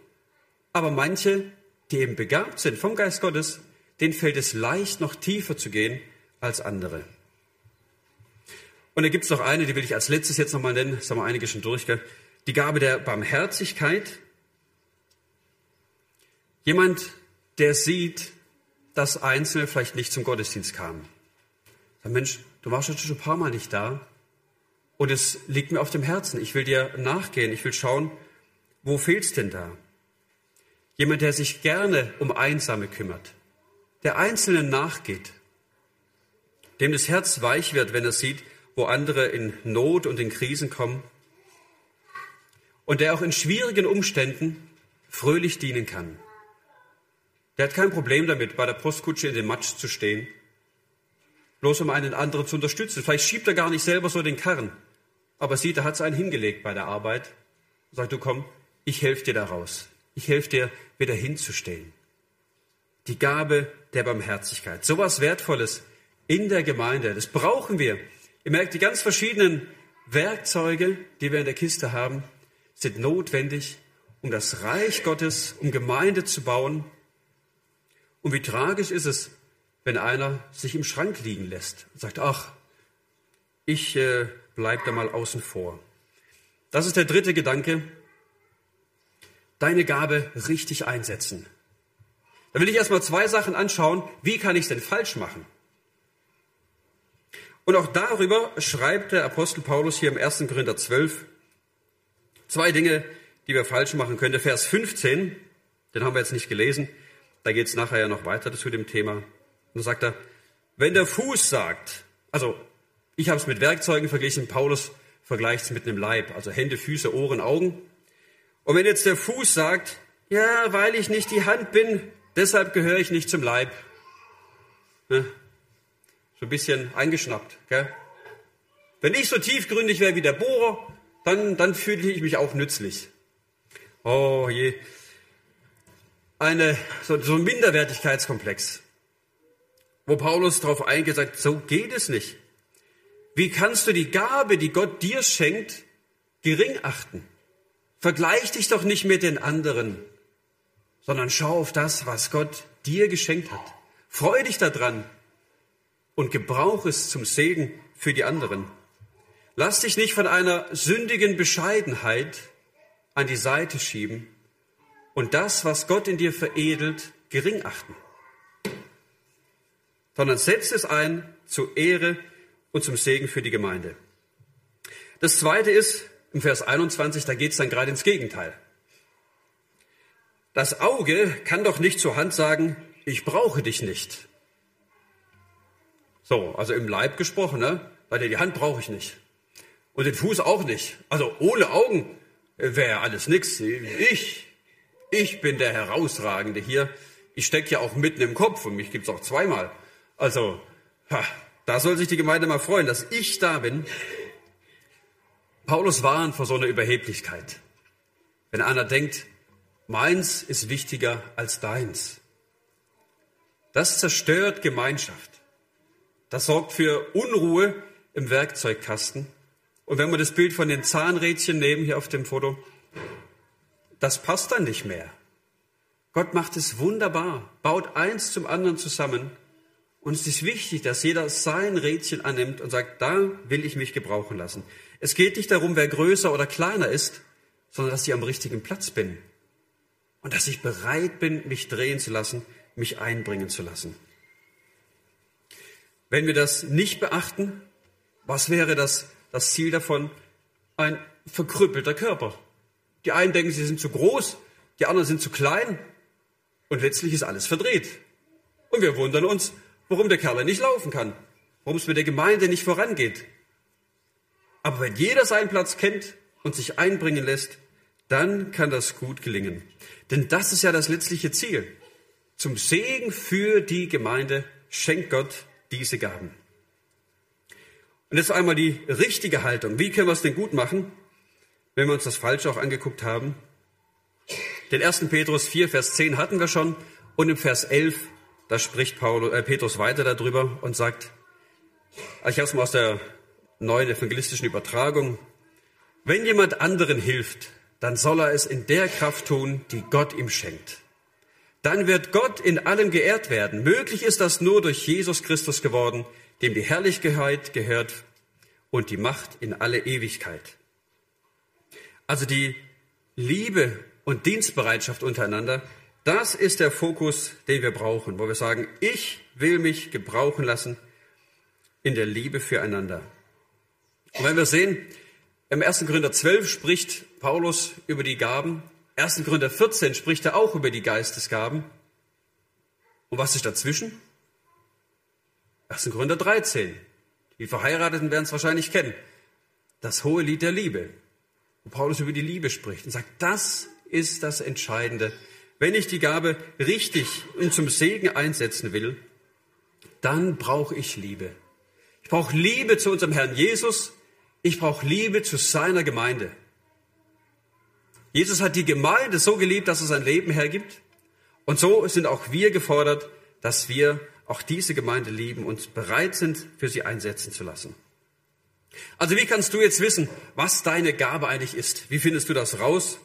Aber manche, die eben begabt sind vom Geist Gottes, denen fällt es leicht, noch tiefer zu gehen als andere. Und da gibt es noch eine, die will ich als letztes jetzt nochmal nennen, das haben wir einige schon durchgegangen. Die Gabe der Barmherzigkeit Jemand, der sieht, dass Einzelne vielleicht nicht zum Gottesdienst kamen. Sagt, Mensch, du warst schon ein paar Mal nicht da und es liegt mir auf dem Herzen. Ich will dir nachgehen. Ich will schauen, wo fehlt's denn da? Jemand, der sich gerne um Einsame kümmert, der Einzelnen nachgeht, dem das Herz weich wird, wenn er sieht, wo andere in Not und in Krisen kommen und der auch in schwierigen Umständen fröhlich dienen kann. Der hat kein Problem damit, bei der Postkutsche in dem Matsch zu stehen, bloß um einen anderen zu unterstützen. Vielleicht schiebt er gar nicht selber so den Karren, aber sieht, er hat es einen hingelegt bei der Arbeit sagt, du komm, ich helfe dir daraus. Ich helfe dir, wieder hinzustehen. Die Gabe der Barmherzigkeit. So was Wertvolles in der Gemeinde. Das brauchen wir. Ihr merkt, die ganz verschiedenen Werkzeuge, die wir in der Kiste haben, sind notwendig, um das Reich Gottes, um Gemeinde zu bauen und wie tragisch ist es, wenn einer sich im Schrank liegen lässt und sagt, ach, ich äh, bleib da mal außen vor. Das ist der dritte Gedanke. Deine Gabe richtig einsetzen. Da will ich erstmal zwei Sachen anschauen. Wie kann ich es denn falsch machen? Und auch darüber schreibt der Apostel Paulus hier im 1. Korinther 12 zwei Dinge, die wir falsch machen könnten. Vers 15, den haben wir jetzt nicht gelesen. Da geht es nachher ja noch weiter zu dem Thema. Und da sagt er, wenn der Fuß sagt, also ich habe es mit Werkzeugen verglichen, Paulus vergleicht es mit einem Leib, also Hände, Füße, Ohren, Augen. Und wenn jetzt der Fuß sagt, ja, weil ich nicht die Hand bin, deshalb gehöre ich nicht zum Leib. Ne? So ein bisschen eingeschnappt. Gell? Wenn ich so tiefgründig wäre wie der Bohrer, dann, dann fühle ich mich auch nützlich. Oh je eine, so, so ein Minderwertigkeitskomplex, wo Paulus darauf eingeht, sagt, so geht es nicht. Wie kannst du die Gabe, die Gott dir schenkt, gering achten? Vergleich dich doch nicht mit den anderen, sondern schau auf das, was Gott dir geschenkt hat. Freu dich daran und gebrauch es zum Segen für die anderen. Lass dich nicht von einer sündigen Bescheidenheit an die Seite schieben, und das, was Gott in dir veredelt, gering achten, sondern setz es ein zur Ehre und zum Segen für die Gemeinde. Das zweite ist, im Vers 21, da geht es dann gerade ins Gegenteil. Das Auge kann doch nicht zur Hand sagen, ich brauche dich nicht. So, also im Leib gesprochen, ne? weil die Hand brauche ich nicht. Und den Fuß auch nicht. Also ohne Augen wäre alles nichts. Ich ich bin der Herausragende hier. Ich stecke ja auch mitten im Kopf und mich gibt's auch zweimal. Also, ha, da soll sich die Gemeinde mal freuen, dass ich da bin. Paulus warnt vor so einer Überheblichkeit. Wenn einer denkt, meins ist wichtiger als deins. Das zerstört Gemeinschaft. Das sorgt für Unruhe im Werkzeugkasten. Und wenn wir das Bild von den Zahnrädchen nehmen hier auf dem Foto, das passt dann nicht mehr. Gott macht es wunderbar, baut eins zum anderen zusammen. Und es ist wichtig, dass jeder sein Rädchen annimmt und sagt, da will ich mich gebrauchen lassen. Es geht nicht darum, wer größer oder kleiner ist, sondern dass ich am richtigen Platz bin. Und dass ich bereit bin, mich drehen zu lassen, mich einbringen zu lassen. Wenn wir das nicht beachten, was wäre das, das Ziel davon? Ein verkrüppelter Körper. Die einen denken, sie sind zu groß, die anderen sind zu klein. Und letztlich ist alles verdreht. Und wir wundern uns, warum der Kerl nicht laufen kann, warum es mit der Gemeinde nicht vorangeht. Aber wenn jeder seinen Platz kennt und sich einbringen lässt, dann kann das gut gelingen. Denn das ist ja das letztliche Ziel. Zum Segen für die Gemeinde schenkt Gott diese Gaben. Und jetzt einmal die richtige Haltung. Wie können wir es denn gut machen? Wenn wir uns das Falsche auch angeguckt haben. Den 1. Petrus 4, Vers 10 hatten wir schon und im Vers 11, da spricht Paulus, äh, Petrus weiter darüber und sagt, ich habe es mal aus der neuen evangelistischen Übertragung, wenn jemand anderen hilft, dann soll er es in der Kraft tun, die Gott ihm schenkt. Dann wird Gott in allem geehrt werden. Möglich ist das nur durch Jesus Christus geworden, dem die Herrlichkeit gehört und die Macht in alle Ewigkeit. Also die Liebe und Dienstbereitschaft untereinander, Das ist der Fokus, den wir brauchen, wo wir sagen, ich will mich gebrauchen lassen in der Liebe füreinander. Und wenn wir sehen, im 1. Korinther 12 spricht Paulus über die Gaben, 1. Korinther 14 spricht er auch über die Geistesgaben. Und was ist dazwischen? 1. Korinther 13. Die Verheirateten werden es wahrscheinlich kennen. Das hohe Lied der Liebe. Wo Paulus über die Liebe spricht und sagt, das ist das Entscheidende. Wenn ich die Gabe richtig und zum Segen einsetzen will, dann brauche ich Liebe. Ich brauche Liebe zu unserem Herrn Jesus. Ich brauche Liebe zu seiner Gemeinde. Jesus hat die Gemeinde so geliebt, dass er sein Leben hergibt. Und so sind auch wir gefordert, dass wir auch diese Gemeinde lieben und bereit sind, für sie einsetzen zu lassen. Also wie kannst du jetzt wissen, was deine Gabe eigentlich ist? Wie findest du das raus?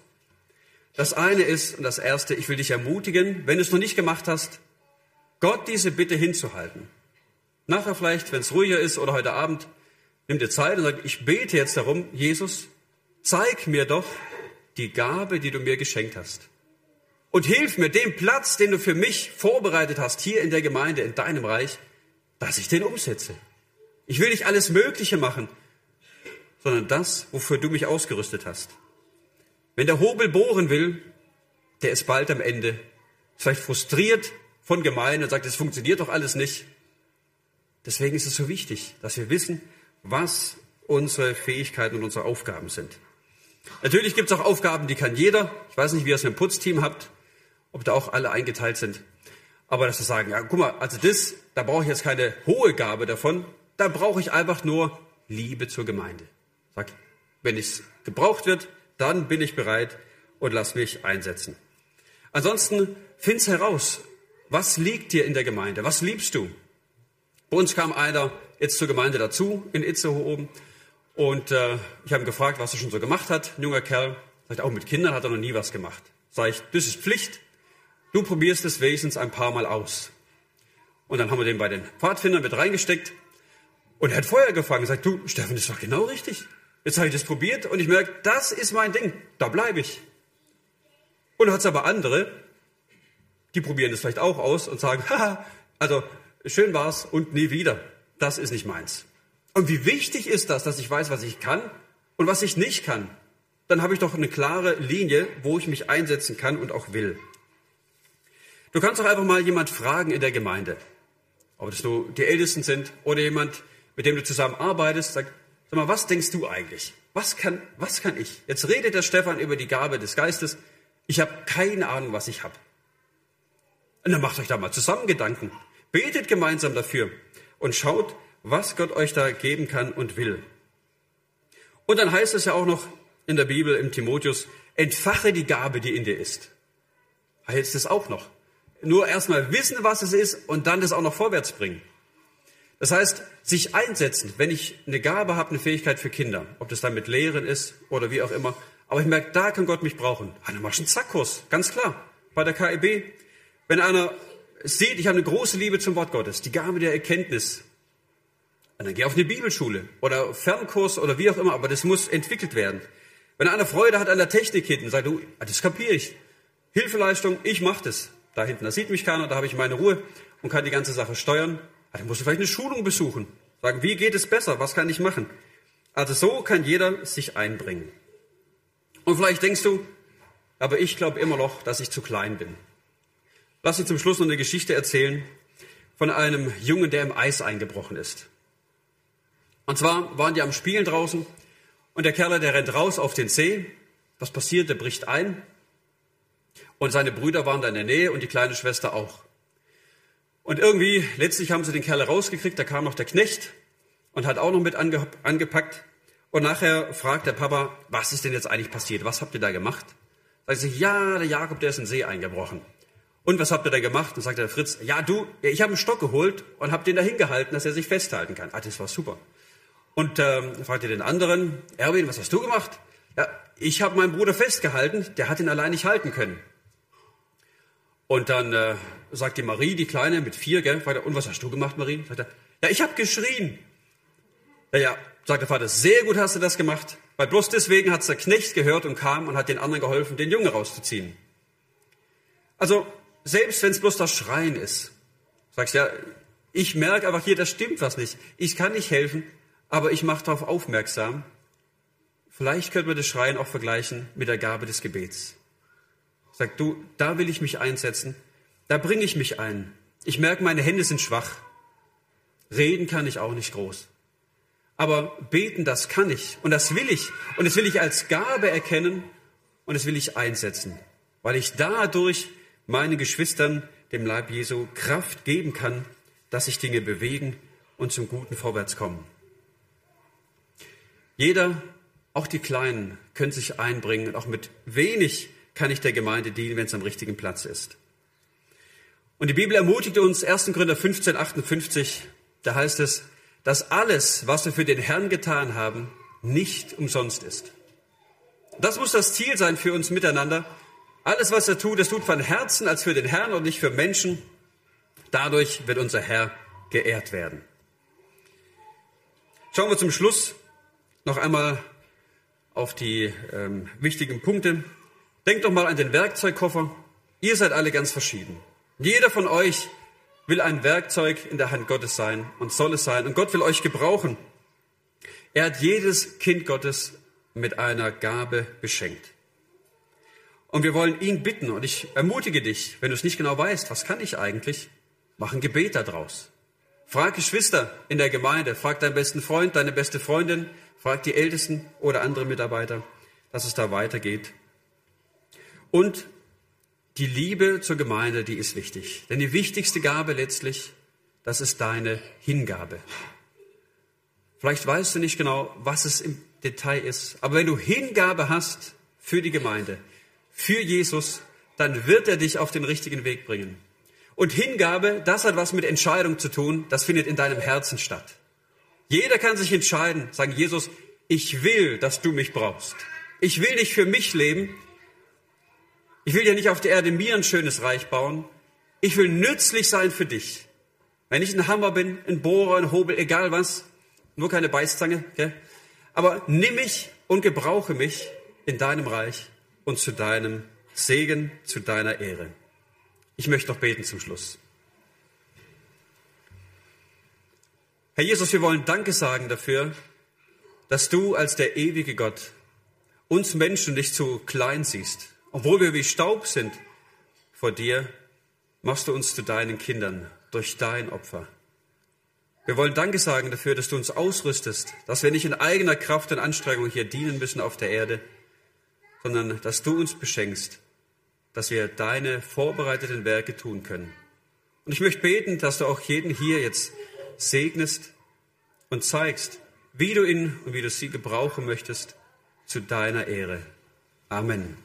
Das eine ist, und das erste, ich will dich ermutigen, wenn du es noch nicht gemacht hast, Gott diese Bitte hinzuhalten. Nachher vielleicht, wenn es ruhiger ist oder heute Abend, nimm dir Zeit und sag, ich bete jetzt darum, Jesus, zeig mir doch die Gabe, die du mir geschenkt hast. Und hilf mir, den Platz, den du für mich vorbereitet hast, hier in der Gemeinde, in deinem Reich, dass ich den umsetze. Ich will nicht alles Mögliche machen, sondern das, wofür du mich ausgerüstet hast. Wenn der Hobel bohren will, der ist bald am Ende, vielleicht frustriert von Gemeinde und sagt, es funktioniert doch alles nicht. Deswegen ist es so wichtig, dass wir wissen, was unsere Fähigkeiten und unsere Aufgaben sind. Natürlich gibt es auch Aufgaben, die kann jeder. Ich weiß nicht, wie ihr es mit dem Putzteam habt, ob da auch alle eingeteilt sind. Aber dass wir sagen, ja, guck mal, also das, da brauche ich jetzt keine hohe Gabe davon, da brauche ich einfach nur Liebe zur Gemeinde. Sag, wenn es gebraucht wird, dann bin ich bereit und lass mich einsetzen. Ansonsten find's heraus, was liegt dir in der Gemeinde? Was liebst du? Bei uns kam einer jetzt zur Gemeinde dazu in Itzehoe oben und äh, ich habe ihn gefragt, was er schon so gemacht hat. Ein junger Kerl, sagt auch mit Kindern hat er noch nie was gemacht. Sag ich, das ist Pflicht. Du probierst es wenigstens ein paar Mal aus. Und dann haben wir den bei den Pfadfindern mit reingesteckt und er hat Feuer gefangen. Sagt, du, Steffen, das war genau richtig. Jetzt habe ich das probiert und ich merke, das ist mein Ding, da bleibe ich. Und hat es aber andere, die probieren das vielleicht auch aus und sagen, haha, also schön war's und nie wieder. Das ist nicht meins. Und wie wichtig ist das, dass ich weiß, was ich kann und was ich nicht kann? Dann habe ich doch eine klare Linie, wo ich mich einsetzen kann und auch will. Du kannst doch einfach mal jemand fragen in der Gemeinde, ob das nur die Ältesten sind oder jemand, mit dem du zusammen arbeitest, sagt, Sag mal, was denkst du eigentlich? Was kann, was kann ich? Jetzt redet der Stefan über die Gabe des Geistes. Ich habe keine Ahnung, was ich habe. Und dann macht euch da mal zusammen Gedanken. Betet gemeinsam dafür und schaut, was Gott euch da geben kann und will. Und dann heißt es ja auch noch in der Bibel im Timotheus, entfache die Gabe, die in dir ist. Heißt es auch noch. Nur erstmal wissen, was es ist und dann das auch noch vorwärts bringen. Das heißt, sich einsetzen, wenn ich eine Gabe habe, eine Fähigkeit für Kinder, ob das dann mit Lehren ist oder wie auch immer, aber ich merke, da kann Gott mich brauchen. Dann machst du einen Zackkurs, ganz klar. Bei der KEB, wenn einer sieht, ich habe eine große Liebe zum Wort Gottes, die Gabe der Erkenntnis, dann geh auf eine Bibelschule oder Fernkurs oder wie auch immer, aber das muss entwickelt werden. Wenn einer Freude hat an der Technik hinten, sagt du, das kapiere ich. Hilfeleistung, ich mache das. Da hinten, da sieht mich keiner, da habe ich meine Ruhe und kann die ganze Sache steuern. Dann musst du vielleicht eine Schulung besuchen. Sagen, wie geht es besser? Was kann ich machen? Also so kann jeder sich einbringen. Und vielleicht denkst du, aber ich glaube immer noch, dass ich zu klein bin. Lass uns zum Schluss noch eine Geschichte erzählen von einem Jungen, der im Eis eingebrochen ist. Und zwar waren die am Spielen draußen und der Kerl, der rennt raus auf den See. Was passiert? Der bricht ein. Und seine Brüder waren da in der Nähe und die kleine Schwester auch. Und irgendwie, letztlich haben sie den Kerl rausgekriegt, da kam noch der Knecht und hat auch noch mit ange, angepackt. Und nachher fragt der Papa, was ist denn jetzt eigentlich passiert? Was habt ihr da gemacht? Sagt sie, ja, der Jakob, der ist in den See eingebrochen. Und was habt ihr da gemacht? Und sagt der Fritz, ja du, ich habe einen Stock geholt und habe den da hingehalten, dass er sich festhalten kann. Ah, das war super. Und ähm, fragt ihr den anderen, Erwin, was hast du gemacht? Ja, ich habe meinen Bruder festgehalten, der hat ihn allein nicht halten können. Und dann äh, sagt die Marie, die Kleine mit vier, gell, Vater, und was hast du gemacht, Marie? Sagt er, ja, ich habe geschrien. Ja, ja, sagt der Vater, sehr gut hast du das gemacht, weil bloß deswegen hat der Knecht gehört und kam und hat den anderen geholfen, den Jungen rauszuziehen. Also, selbst wenn es bloß das Schreien ist, sagst ja, ich merke einfach hier, das stimmt was nicht. Ich kann nicht helfen, aber ich mache darauf aufmerksam. Vielleicht könnte man das Schreien auch vergleichen mit der Gabe des Gebets. Sag du, da will ich mich einsetzen, da bringe ich mich ein. Ich merke, meine Hände sind schwach. Reden kann ich auch nicht groß. Aber beten, das kann ich und das will ich. Und das will ich als Gabe erkennen und das will ich einsetzen, weil ich dadurch meinen Geschwistern, dem Leib Jesu, Kraft geben kann, dass sich Dinge bewegen und zum Guten vorwärts kommen. Jeder, auch die Kleinen, können sich einbringen und auch mit wenig kann ich der Gemeinde dienen, wenn es am richtigen Platz ist. Und die Bibel ermutigt uns, 1. Korinther 15, 58, da heißt es, dass alles, was wir für den Herrn getan haben, nicht umsonst ist. Das muss das Ziel sein für uns miteinander. Alles, was er tut, das tut von Herzen als für den Herrn und nicht für Menschen. Dadurch wird unser Herr geehrt werden. Schauen wir zum Schluss noch einmal auf die ähm, wichtigen Punkte. Denkt doch mal an den Werkzeugkoffer. Ihr seid alle ganz verschieden. Jeder von euch will ein Werkzeug in der Hand Gottes sein und soll es sein. Und Gott will euch gebrauchen. Er hat jedes Kind Gottes mit einer Gabe beschenkt. Und wir wollen ihn bitten, und ich ermutige dich, wenn du es nicht genau weißt, was kann ich eigentlich, Mach ein Gebet daraus. Frag Geschwister in der Gemeinde, frag deinen besten Freund, deine beste Freundin, frag die Ältesten oder andere Mitarbeiter, dass es da weitergeht. Und die Liebe zur Gemeinde, die ist wichtig. Denn die wichtigste Gabe letztlich, das ist deine Hingabe. Vielleicht weißt du nicht genau, was es im Detail ist, aber wenn du Hingabe hast für die Gemeinde, für Jesus, dann wird er dich auf den richtigen Weg bringen. Und Hingabe, das hat was mit Entscheidung zu tun, das findet in deinem Herzen statt. Jeder kann sich entscheiden, sagen, Jesus, ich will, dass du mich brauchst. Ich will nicht für mich leben. Ich will ja nicht auf der Erde mir ein schönes Reich bauen. Ich will nützlich sein für dich. Wenn ich ein Hammer bin, ein Bohrer, ein Hobel, egal was, nur keine Beißzange, okay? aber nimm mich und gebrauche mich in deinem Reich und zu deinem Segen, zu deiner Ehre. Ich möchte noch beten zum Schluss. Herr Jesus, wir wollen Danke sagen dafür, dass du als der ewige Gott uns Menschen nicht zu klein siehst. Obwohl wir wie Staub sind vor dir, machst du uns zu deinen Kindern durch dein Opfer. Wir wollen Danke sagen dafür, dass du uns ausrüstest, dass wir nicht in eigener Kraft und Anstrengung hier dienen müssen auf der Erde, sondern dass du uns beschenkst dass wir deine vorbereiteten Werke tun können. Und ich möchte beten, dass du auch jeden hier jetzt segnest und zeigst, wie du ihn und wie du sie gebrauchen möchtest zu deiner Ehre. Amen.